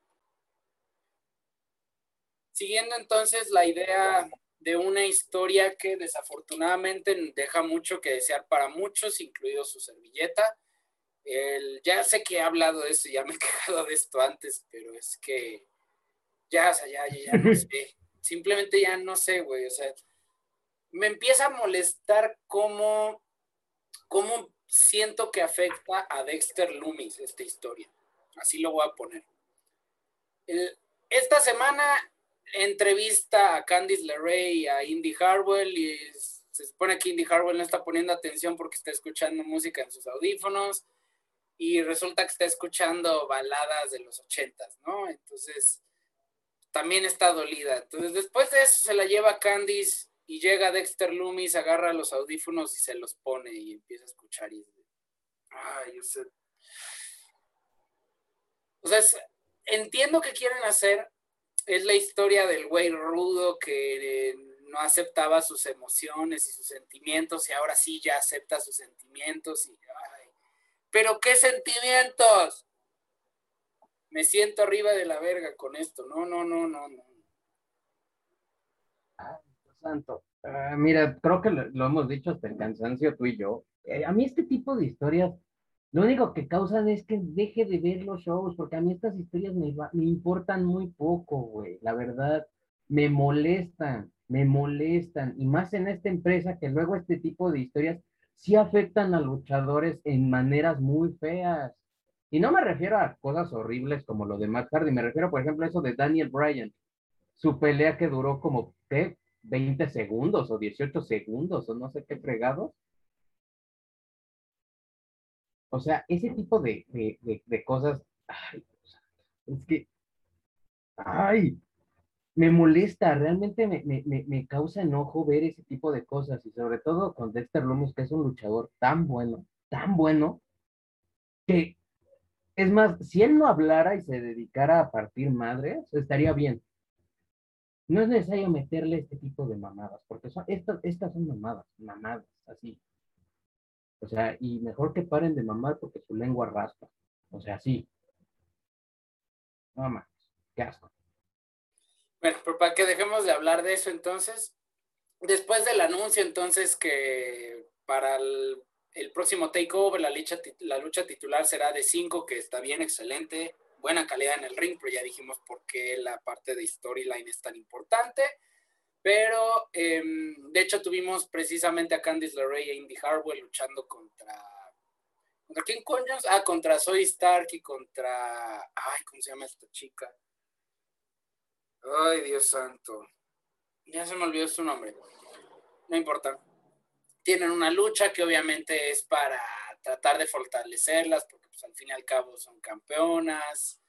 Siguiendo entonces la idea de una historia que desafortunadamente deja mucho que desear para muchos, incluido su servilleta. El, ya sé que he hablado de esto, ya me he quejado de esto antes, pero es que ya, o sea, ya, ya, no sé. Simplemente ya no sé, güey. O sea, me empieza a molestar cómo, cómo siento que afecta a Dexter Loomis esta historia. Así lo voy a poner. esta semana entrevista a Candice LeRae y a Indy Harwell y se supone que Indy Harwell no está poniendo atención porque está escuchando música en sus audífonos y resulta que está escuchando baladas de los ochentas, ¿no? Entonces, también está dolida. Entonces, después de eso se la lleva Candice y llega Dexter Loomis, agarra los audífonos y se los pone y empieza a escuchar y... Ay, o sea... O sea, entiendo que quieren hacer es la historia del güey rudo que no aceptaba sus emociones y sus sentimientos y ahora sí ya acepta sus sentimientos pero qué sentimientos. Me siento arriba de la verga con esto. No no no no no. Santo ah, mira creo que lo, hemos dicho hasta el cansancio tú y yo eh, a mí este tipo de historias lo único que causan es que deje de ver los shows, porque a mí estas historias me, me importan muy poco, güey. La verdad, me molestan, me molestan. Y más en esta empresa que luego este tipo de historias sí afectan a luchadores en maneras muy feas. Y no me refiero a cosas horribles como lo de Matt Hardy, me refiero, por ejemplo, a eso de Daniel Bryan. Su pelea que duró como, ¿qué? 20 segundos o 18 segundos o no sé qué fregados o sea, ese tipo de, cosas, ay, es que, ay, me molesta, realmente me, me, me, causa enojo ver ese tipo de cosas y sobre todo con Dexter Lumis, que es un luchador tan bueno, tan bueno, que es más, si él no hablara y se dedicara a partir madres, estaría bien. No es necesario meterle este tipo de mamadas, porque son, estas, estas son mamadas, mamadas, así. O sea, y mejor que paren de mamar porque su lengua raspa. O sea, sí. No más, qué asco. Bueno, pero para que dejemos de hablar de eso entonces, después del anuncio entonces que para el, próximo takeover la lucha, la lucha titular será de 5, que está bien, excelente, buena calidad en el ring, pero ya dijimos por qué la parte de storyline es tan importante. Pero em, de hecho tuvimos precisamente a Candice LeRae e Indy Harwell luchando contra. ¿Contra quién coño? Ah, contra Zoe Stark y contra. Ay, ¿cómo se llama esta chica? Ay, Dios santo. Ya se me olvidó su nombre. No importa. Tienen una lucha que obviamente es para tratar de fortalecerlas, pues, al fin y al cabo son campeonas.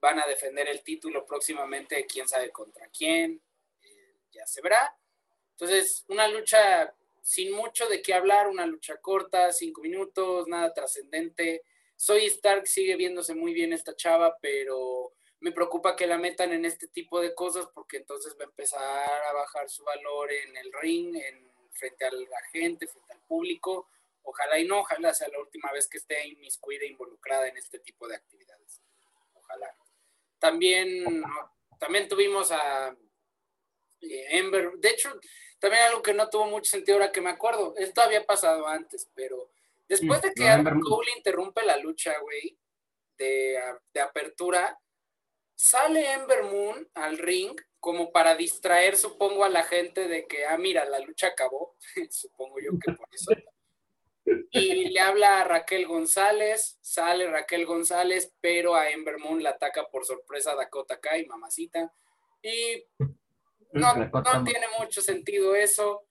Van a defender el título próximamente, quién sabe contra quién. Eh, ya se verá. Entonces, una lucha sin mucho de qué hablar, una lucha corta, cinco minutos, nada trascendente. Soy Stark sigue viéndose muy bien esta chava, pero me preocupa que la metan en este tipo de cosas porque entonces va a empezar a bajar su valor en el ring, en, frente a la gente, frente al público. Ojalá y no, ojalá sea la última vez que esté inmiscuida, involucrada en este tipo de actividades. Ojalá. También, también tuvimos a eh, Ember, de hecho, también algo que no tuvo mucho sentido ahora que me acuerdo, esto había pasado antes, pero después de que Adam Cole interrumpe la lucha, güey, de, de apertura, sale Ember Moon al ring como para distraer, supongo, a la gente de que, ah, mira, la lucha acabó, supongo yo que por eso. Y le habla a Raquel González, sale Raquel González, pero a Ember Moon la ataca por sorpresa Dakota Kai, mamacita. Y no, no tiene mucho sentido eso,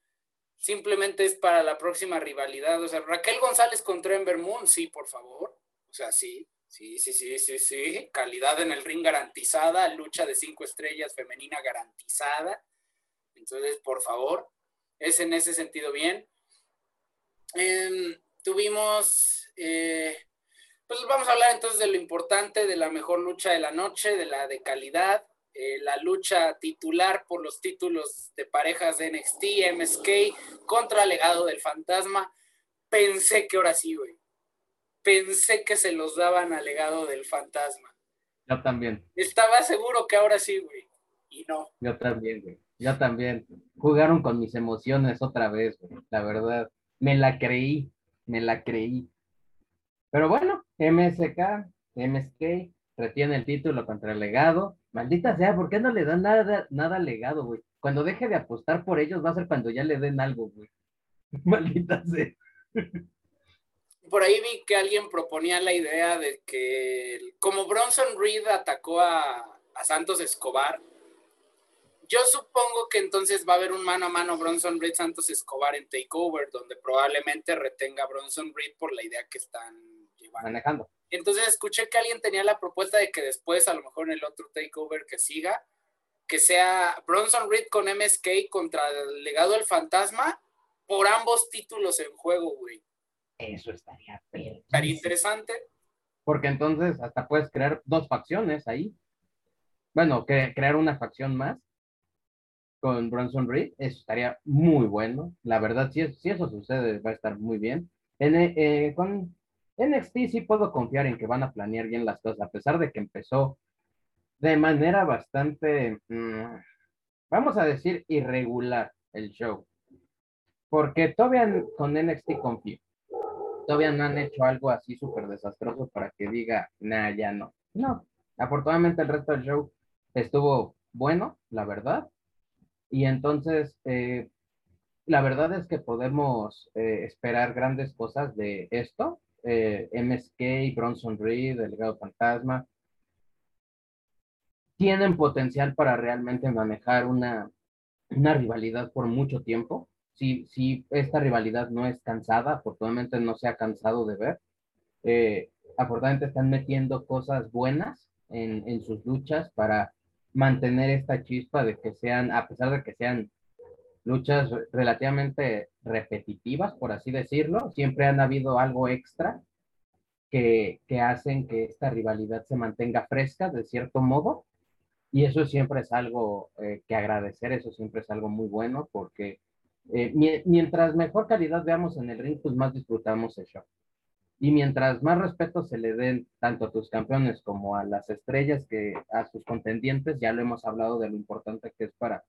simplemente es para la próxima rivalidad. O sea, Raquel González contra Ember Moon, sí, por favor. O sea, sí. Sí, sí, sí, sí, sí. Calidad en el ring garantizada, lucha de cinco estrellas femenina garantizada. Entonces, por favor, es en ese sentido bien. Em, tuvimos, eh, pues vamos a hablar entonces de lo importante, de la mejor lucha de la noche, de la de calidad, eh, la lucha titular por los títulos de parejas de NXT, MSK contra Legado del Fantasma. Pensé que ahora sí, güey pensé que se los daban al legado del fantasma. Yo también. Estaba seguro que ahora sí, güey. Y no. Yo también, güey. Yo también. Jugaron con mis emociones otra vez, güey. La verdad. Me la creí. Me la creí. Pero bueno, MSK, MSK, retiene el título contra el legado. Maldita sea, ¿por qué no le dan nada, nada legado, güey? Cuando deje de apostar por ellos va a ser cuando ya le den algo, güey. Maldita sea por ahí vi que alguien proponía la idea de que como Bronson Reed atacó a, Santos Escobar, yo supongo que entonces va a haber un mano a mano Bronson Reed Santos Escobar en Takeover, donde probablemente retenga Bronson Reed por la idea que están llevando. Manejando. Entonces escuché que alguien tenía la propuesta de que después, a lo mejor en el otro Takeover que siga, que sea Bronson Reed con MSK contra el legado del fantasma por ambos títulos en juego, güey. Eso estaría Estaría interesante. Porque entonces hasta puedes crear dos facciones ahí. Bueno, que, crear una facción más con Bronson Reed, eso estaría muy bueno. La verdad, si, eso sucede, va a estar muy bien. En, eh, con NXT sí puedo confiar en que van a planear bien las cosas, a pesar de que empezó de manera bastante, mm, vamos a decir, irregular el show. Porque todavía con NXT confío todavía no han hecho algo así súper desastroso para que diga, nah, ya no. No, afortunadamente el resto del show estuvo bueno, la verdad. Y entonces, eh, la verdad es que podemos eh, esperar grandes cosas de esto. Eh, MSK, Bronson Reed, el legado fantasma, tienen potencial para realmente manejar una, una rivalidad por mucho tiempo si, esta rivalidad no es cansada, afortunadamente no se ha cansado de ver, eh, afortunadamente están metiendo cosas buenas en, sus luchas para mantener esta chispa de que sean, a pesar de que sean luchas relativamente repetitivas, por así decirlo, siempre han habido algo extra que, que hacen que esta rivalidad se mantenga fresca de cierto modo. Y eso siempre es algo eh, que agradecer, eso siempre es algo muy bueno porque eh, mientras mejor calidad veamos en el ring, pues más disfrutamos el show. Y mientras más respeto se le den tanto a tus campeones como a las estrellas que a sus contendientes, ya lo hemos hablado de lo importante que es para,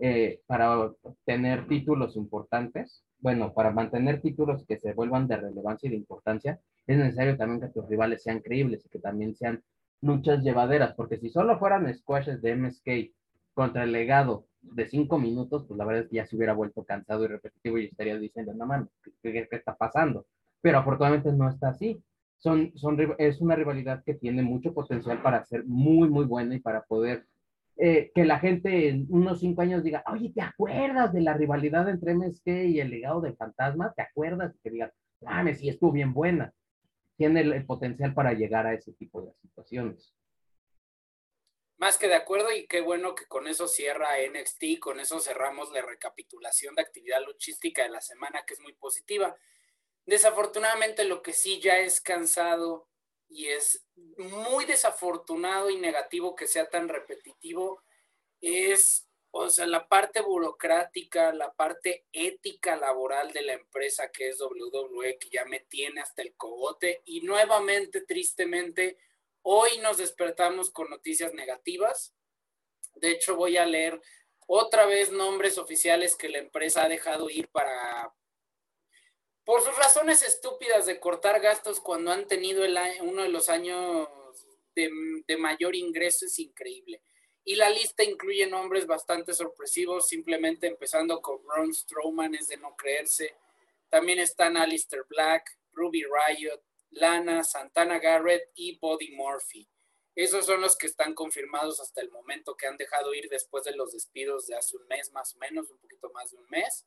eh, para obtener títulos importantes, bueno, para mantener títulos que se vuelvan de relevancia y de importancia, es necesario también que tus rivales sean creíbles y que también sean luchas llevaderas, porque si solo fueran squashes de MSK contra el legado de cinco minutos, pues la verdad es que ya se hubiera vuelto cansado y repetitivo y estaría diciendo, no mames, ¿qué, qué está pasando? Pero afortunadamente no está así. Son, son, es una rivalidad que tiene mucho potencial para ser muy, muy buena y para poder eh, que la gente en unos cinco años diga, oye, ¿te acuerdas de la rivalidad entre MSK y el legado del fantasma? ¿Te acuerdas? Que digan, ah, sí, estuvo bien buena. Tiene el, potencial para llegar a ese tipo de situaciones. Más que de acuerdo y qué bueno que con eso cierra NXT, con eso cerramos la recapitulación de actividad luchística de la semana que es muy positiva. Desafortunadamente lo que sí ya es cansado y es muy desafortunado y negativo que sea tan repetitivo es, o sea, la parte burocrática, la parte ética laboral de la empresa que es WWE, que ya me tiene hasta el cogote. Y nuevamente, tristemente, hoy nos despertamos con noticias negativas. De hecho, voy a leer otra vez nombres oficiales que la empresa ha dejado ir para, por sus razones estúpidas de cortar gastos cuando han tenido uno de los años de, mayor ingreso es increíble. Y la lista incluye nombres bastante sorpresivos, simplemente empezando con Braun Strowman, es de no creerse. También están Alistair Black, Ruby Riot, Lana, Santana Garrett y Body Murphy. Esos son los que están confirmados hasta el momento que han dejado ir después de los despidos de hace un mes más o menos, un poquito más de un mes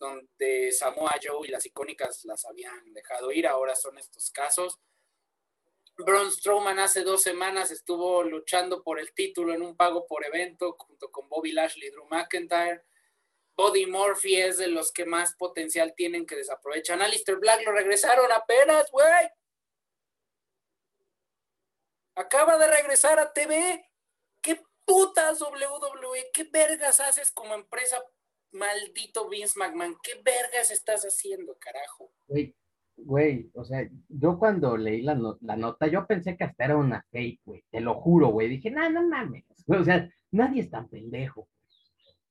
donde Samoa Joe y las icónicas las habían dejado ir, ahora son estos casos. Braun Strowman hace dos semanas estuvo luchando por el título en un pago por evento junto con Bobby Lashley y Drew McIntyre. Body Murphy es de los que más potencial tienen que desaprovechan. Alistair Black lo regresaron apenas, güey. Acaba de regresar a TV. ¿Qué putas WWE? ¿Qué vergas haces como empresa maldito Vince McMahon, ¿qué vergas estás haciendo, carajo? Güey, güey, o sea, yo cuando leí la, nota, yo pensé que hasta era una fake, güey, te lo juro, güey. Dije, no, no mames, o sea, nadie es tan pendejo.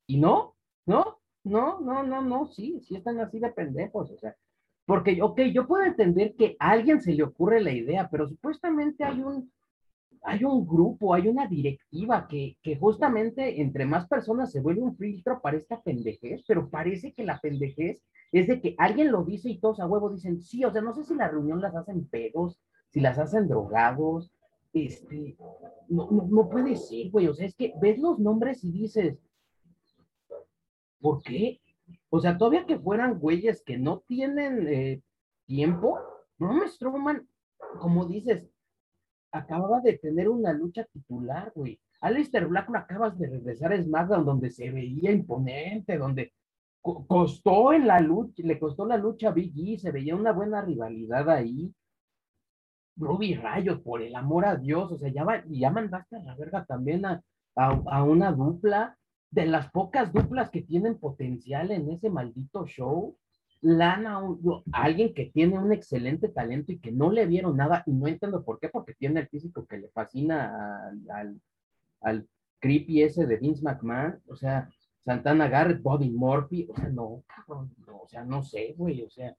Y no, no, no, no, no, no, sí, sí están así de pendejos, o sea, porque, ok, yo puedo entender que a alguien se le ocurre la idea, pero supuestamente hay un, hay un grupo, hay una directiva que, que, justamente entre más personas se vuelve un filtro para esta pendejez, pero parece que la pendejez es de que alguien lo dice y todos a huevo dicen, sí, o sea, no sé si la reunión las hacen pedos, si las hacen drogados, este, no, no, puede ser, güey, o sea, es que ves los nombres y dices, ¿por qué? O sea, todavía que fueran güeyes que no tienen eh, tiempo, Braun Strowman, como dices, acababa de tener una lucha titular, güey. Alistair Black lo acabas de regresar a SmackDown, donde se veía imponente, donde costó en la lucha, le costó la lucha a Big E, se veía una buena rivalidad ahí. Ruby Rayos, por el amor a Dios, o sea, ya, ya mandaste a la verga también a, a una dupla, de las pocas duplas que tienen potencial en ese maldito show. Lana, alguien que tiene un excelente talento y que no le vieron nada, y no entiendo por qué, porque tiene el físico que le fascina al, al, creepy ese de Vince McMahon, o sea, Santana Garrett, Bobby Murphy, o sea, no, cabrón, o sea, no sé, güey, o sea,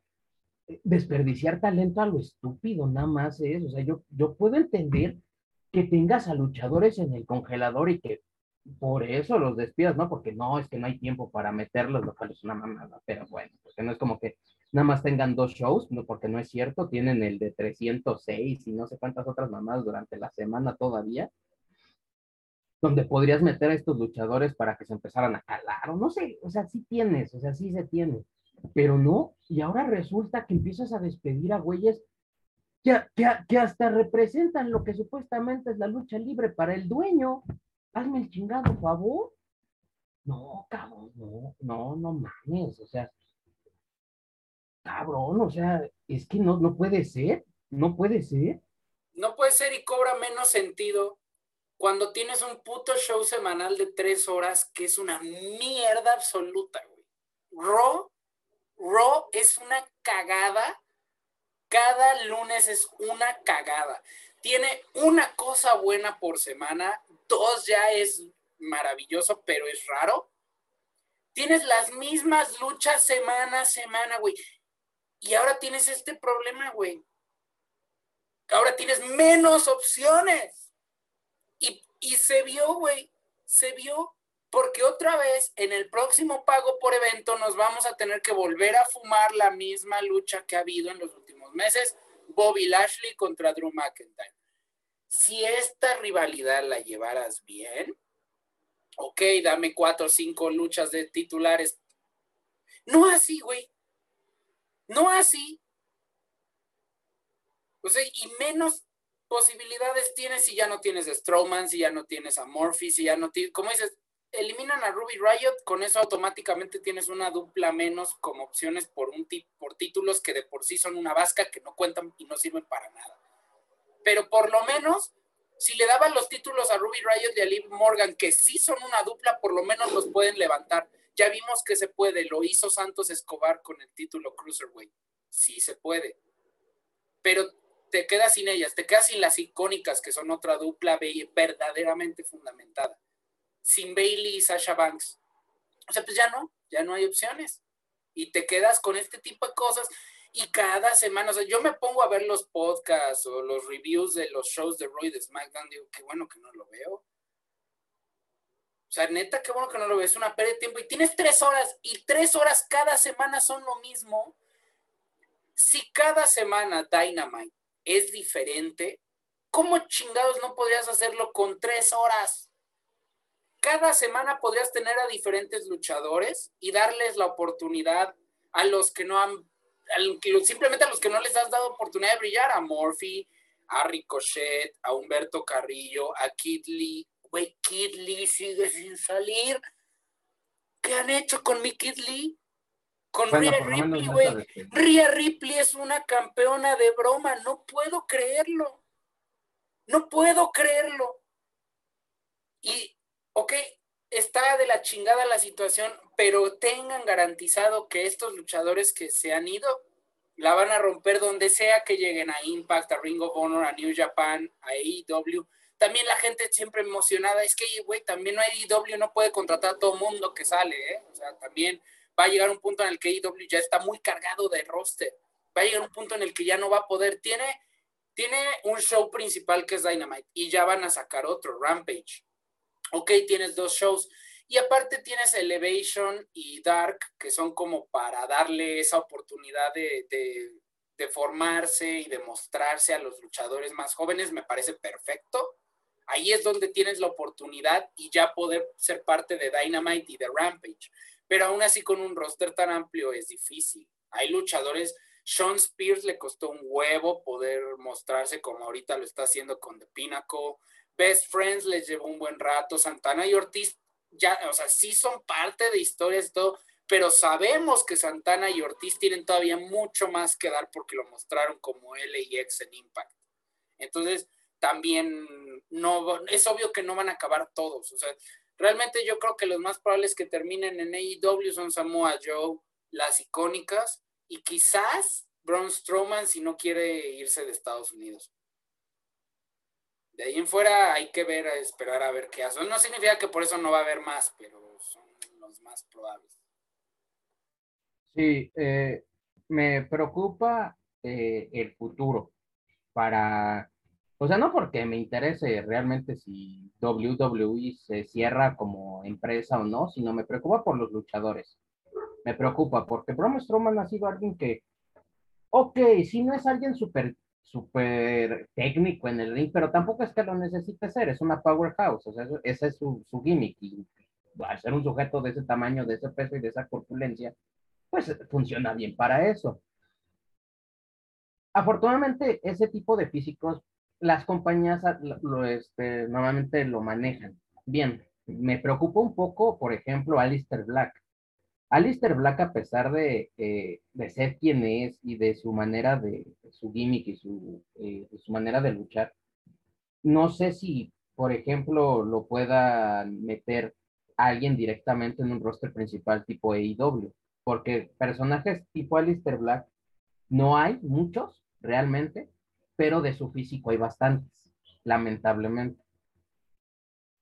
desperdiciar talento a lo estúpido, nada más es, o sea, yo, yo puedo entender que tengas a luchadores en el congelador y que por eso los despidas, ¿no? Porque no, es que no hay tiempo para meterlos, lo cual es una mamada, pero bueno, porque no es como que nada más tengan dos shows, no, porque no es cierto, tienen el de 306 y no sé cuántas otras mamadas durante la semana todavía, donde podrías meter a estos luchadores para que se empezaran a calar, o no sé, o sea, sí tienes, o sea, sí se tiene, pero no, y ahora resulta que empiezas a despedir a güeyes que, que, que hasta representan lo que supuestamente es la lucha libre para el dueño, hazme el chingado favor. No, cabrón, no, no, no mames, o sea, cabrón, o sea, es que no, no puede ser, no puede ser. No puede ser y cobra menos sentido cuando tienes un puto show semanal de tres horas que es una mierda absoluta, güey. Raw, Raw es una cagada. Cada lunes es una cagada. Tiene una cosa buena por semana, dos ya es maravilloso, pero es raro. Tienes las mismas luchas semana a semana, güey. Y ahora tienes este problema, güey. Ahora tienes menos opciones. Y, y se vio, güey. Se vio. Porque otra vez, en el próximo pago por evento, nos vamos a tener que volver a fumar la misma lucha que ha habido en los meses. Bobby Lashley contra Drew McIntyre. Si esta rivalidad la llevaras bien, ok, dame cuatro o cinco luchas de titulares. No así, güey. No así. O sea, y menos posibilidades tienes si ya no tienes a Strowman, si ya no tienes a Murphy, si ya no tienes, como dices, eliminan a Ruby Riot, con eso automáticamente tienes una dupla menos como opciones por, un por títulos que de por sí son una vasca que no cuentan y no sirven para nada. Pero por lo menos, si le daban los títulos a Ruby Riot y a Liv Morgan, que sí son una dupla, por lo menos los pueden levantar. Ya vimos que se puede, lo hizo Santos Escobar con el título Cruiserweight. Sí se puede. Pero te quedas sin ellas, te quedas sin las icónicas, que son otra dupla verdaderamente fundamentada. Sin Bailey y Sasha Banks. O sea, pues ya no, ya no hay opciones. Y te quedas con este tipo de cosas y cada semana, o sea, yo me pongo a ver los podcasts o los reviews de los shows de Roy de SmackDown, digo, qué bueno que no lo veo. O sea, neta, qué bueno que no lo ves, una pérdida de tiempo. Y tienes tres horas, y tres horas cada semana son lo mismo. Si cada semana Dynamite es diferente, ¿cómo chingados no podrías hacerlo con tres horas? Cada semana podrías tener a diferentes luchadores y darles la oportunidad a los que no han, simplemente a los que no les has dado oportunidad de brillar, a Murphy, a Ricochet, a Humberto Carrillo, a Kid Lee, Güey, Kid Lee sigue sin salir. ¿Qué han hecho con mi Kid Lee? Con Rhea Ripley, güey. Rhea Ripley es una campeona de broma. No puedo creerlo. No puedo creerlo. Y, ok, está de la chingada la situación, pero tengan garantizado que estos luchadores que se han ido la van a romper donde sea que lleguen a Impact, a Ring of Honor, a New Japan, a AEW también la gente siempre emocionada, es que, güey, también IW no puede contratar a todo mundo que sale, ¿eh? O sea, también va a llegar un punto en el que IW ya está muy cargado de roster. Va a llegar un punto en el que ya no va a poder. Tiene, tiene un show principal que es Dynamite y ya van a sacar otro, Rampage. Ok, tienes dos shows. Y aparte tienes Elevation y Dark, que son como para darle esa oportunidad de, de, formarse y de mostrarse a los luchadores más jóvenes. Me parece perfecto ahí es donde tienes la oportunidad y ya poder ser parte de Dynamite y de Rampage. Pero aún así con un roster tan amplio es difícil. Hay luchadores, Sean Spears le costó un huevo poder mostrarse como ahorita lo está haciendo con The Pinnacle. Best Friends les llevó un buen rato. Santana y Ortiz ya, o sea, sí son parte de historias y todo, pero sabemos que Santana y Ortiz tienen todavía mucho más que dar porque lo mostraron como LAX en Impact. Entonces, también no, es obvio que no van a acabar todos. O sea, realmente yo creo que los más probables que terminen en AEW son Samoa Joe, las icónicas, y quizás Braun Strowman si no quiere irse de Estados Unidos. De ahí en fuera hay que ver, esperar a ver qué hace. No significa que por eso no va a haber más, pero son los más probables. Sí, eh, me preocupa eh, el futuro para o sea, no porque me interese realmente si WWE se cierra como empresa o no, sino me preocupa por los luchadores. Me preocupa porque Braun Strowman ha sido alguien que, ok, si no es alguien súper súper técnico en el ring, pero tampoco es que lo necesite ser, es una powerhouse, o sea, ese es su, gimmick, y al ser un sujeto de ese tamaño, de ese peso y de esa corpulencia, pues funciona bien para eso. Afortunadamente, ese tipo de físicos las compañías lo, este, normalmente lo manejan. bien, me preocupa un poco, por ejemplo, Alistair Black. Alistair Black, a pesar de, eh, de ser quien es y de su manera de, su gimmick y su, eh, su manera de luchar, no sé si, por ejemplo, lo pueda meter alguien directamente en un roster principal tipo AEW, porque personajes tipo Alistair Black no hay muchos realmente, pero de su físico hay bastantes, lamentablemente.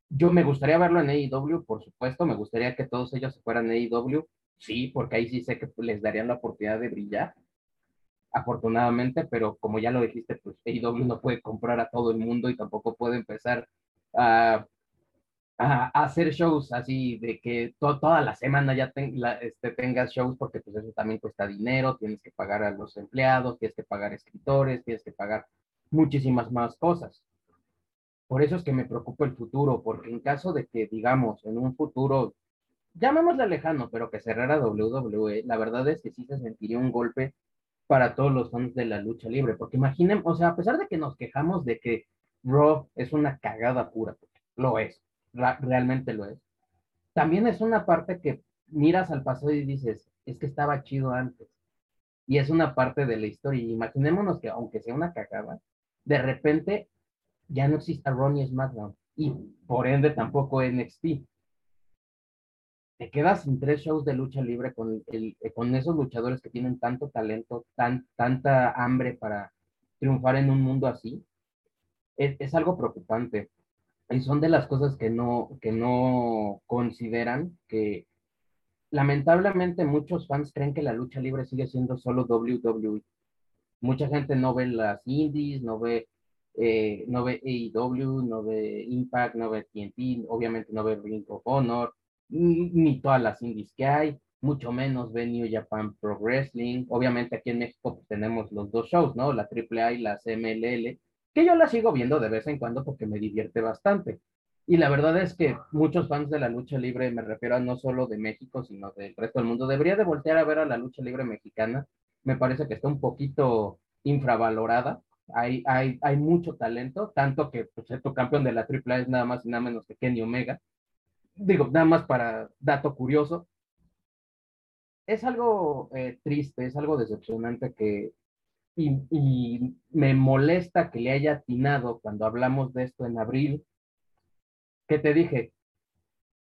Yo me gustaría verlo en AEW, por supuesto, me gustaría que todos ellos se fueran AEW, sí, porque ahí sí sé que les darían la oportunidad de brillar, afortunadamente, pero como ya lo dijiste, pues AEW no puede comprar a todo el mundo y tampoco puede empezar a, hacer shows así de que toda la semana ya este, tengas shows porque pues eso también cuesta dinero, tienes que pagar a los empleados, tienes que pagar escritores, tienes que pagar muchísimas más cosas. Por eso es que me preocupa el futuro, porque en caso de que, digamos, en un futuro, llamémosle lejano, pero que cerrara WWE, la verdad es que sí se sentiría un golpe para todos los fans de la lucha libre, porque imaginen, o sea, a pesar de que nos quejamos de que Raw es una cagada pura, lo es, realmente lo es, también es una parte que miras al pasado y dices, es que estaba chido antes, y es una parte de la historia, imaginémonos que aunque sea una cagada, de repente ya no existe Raw ni SmackDown, y por ende tampoco NXT, te quedas sin tres shows de lucha libre con, el, con esos luchadores que tienen tanto talento, tan, tanta hambre para triunfar en un mundo así, es, algo preocupante. Y son de las cosas que no, que no consideran que lamentablemente muchos fans creen que la lucha libre sigue siendo solo WWE. Mucha gente no ve las indies, no ve, eh, no ve AEW, no ve Impact, no ve TNT, obviamente no ve Ring of Honor, ni todas las indies que hay, mucho menos ve New Japan Pro Wrestling. Obviamente aquí en México pues, tenemos los dos shows, ¿no? La AAA y la CMLL, que yo la sigo viendo de vez en cuando porque me divierte bastante. Y la verdad es que muchos fans de la lucha libre, me refiero a no solo de México, sino del resto del mundo, debería de voltear a ver a la lucha libre mexicana. Me parece que está un poquito infravalorada. Hay, hay, hay mucho talento, tanto que pues, tu campeón de la AAA es nada más y nada menos que Kenny Omega digo, nada más para dato curioso, es algo eh, triste, es algo decepcionante que, y, me molesta que le haya atinado cuando hablamos de esto en abril, que te dije,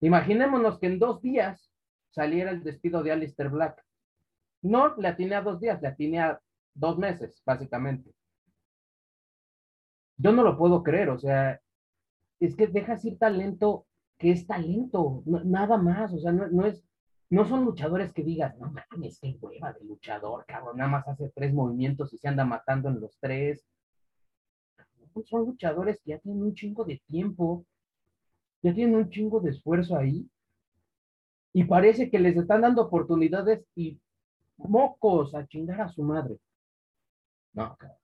imaginémonos que en dos días saliera el despido de Alistair Black. No le atiné a dos días, le atiné a dos meses, básicamente. Yo no lo puedo creer, o sea, es que dejas ir talento que es talento, nada más, o sea, no, es, no son luchadores que digas, no mames, qué hueva de luchador, cabrón, nada más hace tres movimientos y se anda matando en los tres. Son luchadores que ya tienen un chingo de tiempo, ya tienen un chingo de esfuerzo ahí, y parece que les están dando oportunidades y mocos a chingar a su madre. No, cabrón.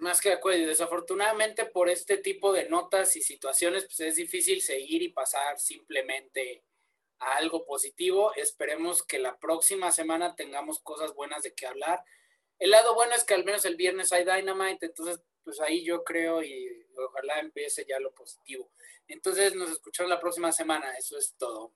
Más que de acuerdo. Desafortunadamente por este tipo de notas y situaciones, pues es difícil seguir y pasar simplemente a algo positivo. Esperemos que la próxima semana tengamos cosas buenas de qué hablar. El lado bueno es que al menos el viernes hay Dynamite, entonces pues ahí yo creo y ojalá empiece ya lo positivo. Entonces nos escuchamos la próxima semana. Eso es todo.